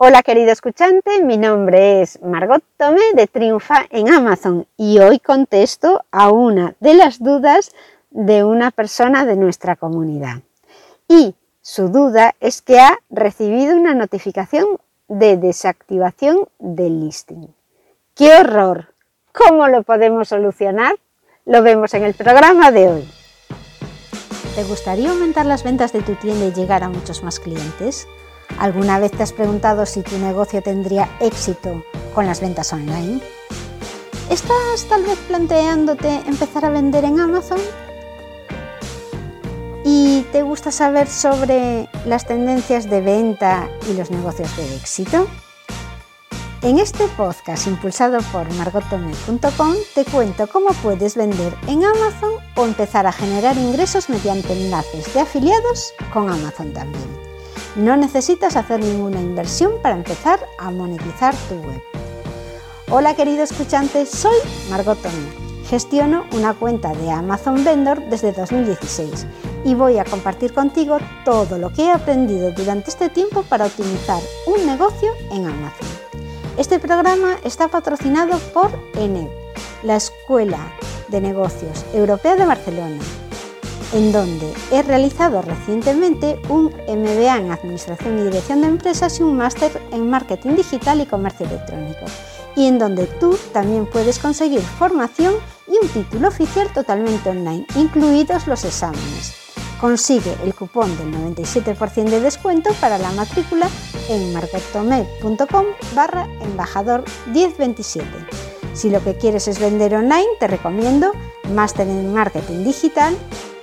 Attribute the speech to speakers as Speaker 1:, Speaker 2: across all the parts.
Speaker 1: Hola querido escuchante, mi nombre es Margot Tomé de Triunfa en Amazon y hoy contesto a una de las dudas de una persona de nuestra comunidad. Y su duda es que ha recibido una notificación de desactivación del listing. ¡Qué horror! ¿Cómo lo podemos solucionar? Lo vemos en el programa de hoy.
Speaker 2: ¿Te gustaría aumentar las ventas de tu tienda y llegar a muchos más clientes? ¿Alguna vez te has preguntado si tu negocio tendría éxito con las ventas online? ¿Estás tal vez planteándote empezar a vender en Amazon? ¿Y te gusta saber sobre las tendencias de venta y los negocios de éxito? En este podcast impulsado por margotome.com te cuento cómo puedes vender en Amazon o empezar a generar ingresos mediante enlaces de afiliados con Amazon también. No necesitas hacer ninguna inversión para empezar a monetizar tu web. Hola querido escuchante, soy Margot. Gestiono una cuenta de Amazon Vendor desde 2016 y voy a compartir contigo todo lo que he aprendido durante este tiempo para optimizar un negocio en Amazon. Este programa está patrocinado por ENED, la Escuela de Negocios Europea de Barcelona, en donde he realizado recientemente un MBA en Administración y Dirección de Empresas y un máster en Marketing Digital y Comercio Electrónico, y en donde tú también puedes conseguir formación y un título oficial totalmente online, incluidos los exámenes. Consigue el cupón del 97% de descuento para la matrícula en marketomed.com barra embajador 1027. Si lo que quieres es vender online, te recomiendo Máster en Marketing Digital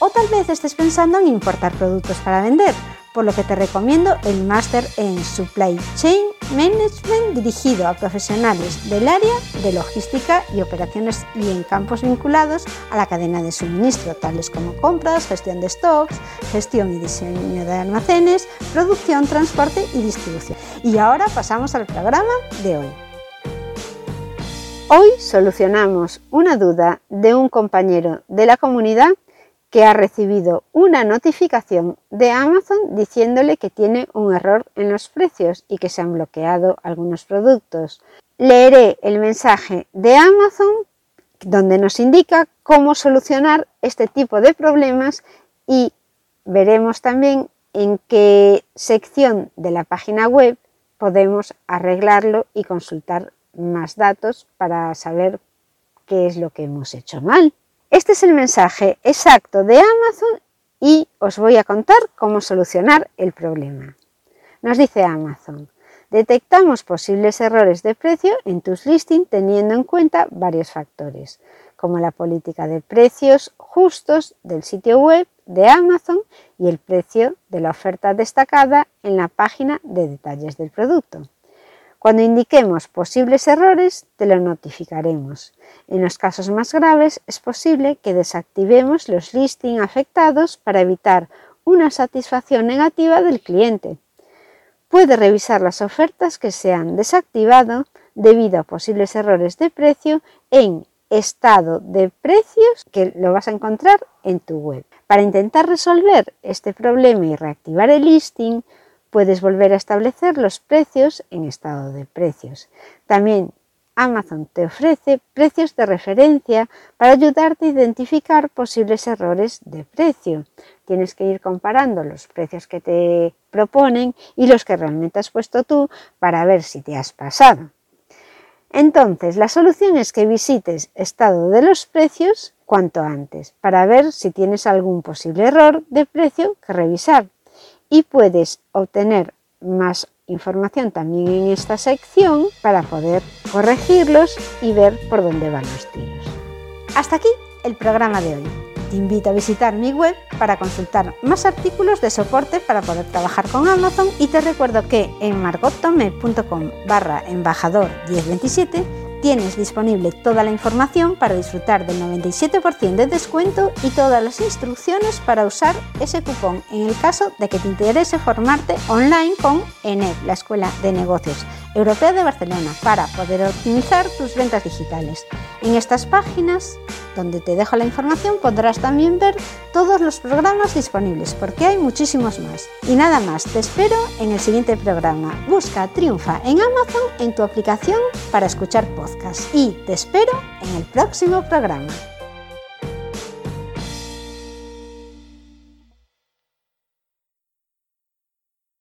Speaker 2: O tal vez estés pensando en importar productos para vender, por lo que te recomiendo el máster en Supply Chain Management dirigido a profesionales del área de logística y operaciones y en campos vinculados a la cadena de suministro, tales como compras, gestión de stocks, gestión y diseño de almacenes, producción, transporte y distribución. Y ahora pasamos al programa de hoy.
Speaker 1: Hoy solucionamos una duda de un compañero de la comunidad que ha recibido una notificación de Amazon diciéndole que tiene un error en los precios y que se han bloqueado algunos productos. Leeré el mensaje de Amazon donde nos indica cómo solucionar este tipo de problemas y veremos también en qué sección de la página web podemos arreglarlo y consultar más datos para saber qué es lo que hemos hecho mal. Este es el mensaje exacto de Amazon y os voy a contar cómo solucionar el problema. Nos dice Amazon, detectamos posibles errores de precio en tus listings teniendo en cuenta varios factores, como la política de precios justos del sitio web de Amazon y el precio de la oferta destacada en la página de detalles del producto. Cuando indiquemos posibles errores, te lo notificaremos. En los casos más graves, es posible que desactivemos los listings afectados para evitar una satisfacción negativa del cliente. Puede revisar las ofertas que se han desactivado debido a posibles errores de precio en estado de precios que lo vas a encontrar en tu web. Para intentar resolver este problema y reactivar el listing, Puedes volver a establecer los precios en estado de precios. También Amazon te ofrece precios de referencia para ayudarte a identificar posibles errores de precio. Tienes que ir comparando los precios que te proponen y los que realmente has puesto tú para ver si te has pasado. Entonces, la solución es que visites estado de los precios cuanto antes para ver si tienes algún posible error de precio que revisar y puedes obtener más información también en esta sección para poder corregirlos y ver por dónde van los tiros.
Speaker 2: Hasta aquí el programa de hoy. te invito a visitar mi web para consultar más artículos de soporte para poder trabajar con Amazon y te recuerdo que en margottome.com barra embajador 1027 Tienes disponible toda la información para disfrutar del 97% de descuento y todas las instrucciones para usar ese cupón en el caso de que te interese formarte online con ENED, la Escuela de Negocios Europea de Barcelona, para poder optimizar tus ventas digitales. En estas páginas, donde te dejo la información, podrás también ver todos los programas disponibles, porque hay muchísimos más. Y nada más, te espero en el siguiente programa. Busca Triunfa en Amazon en tu aplicación para escuchar podcasts. Y te espero en el próximo programa.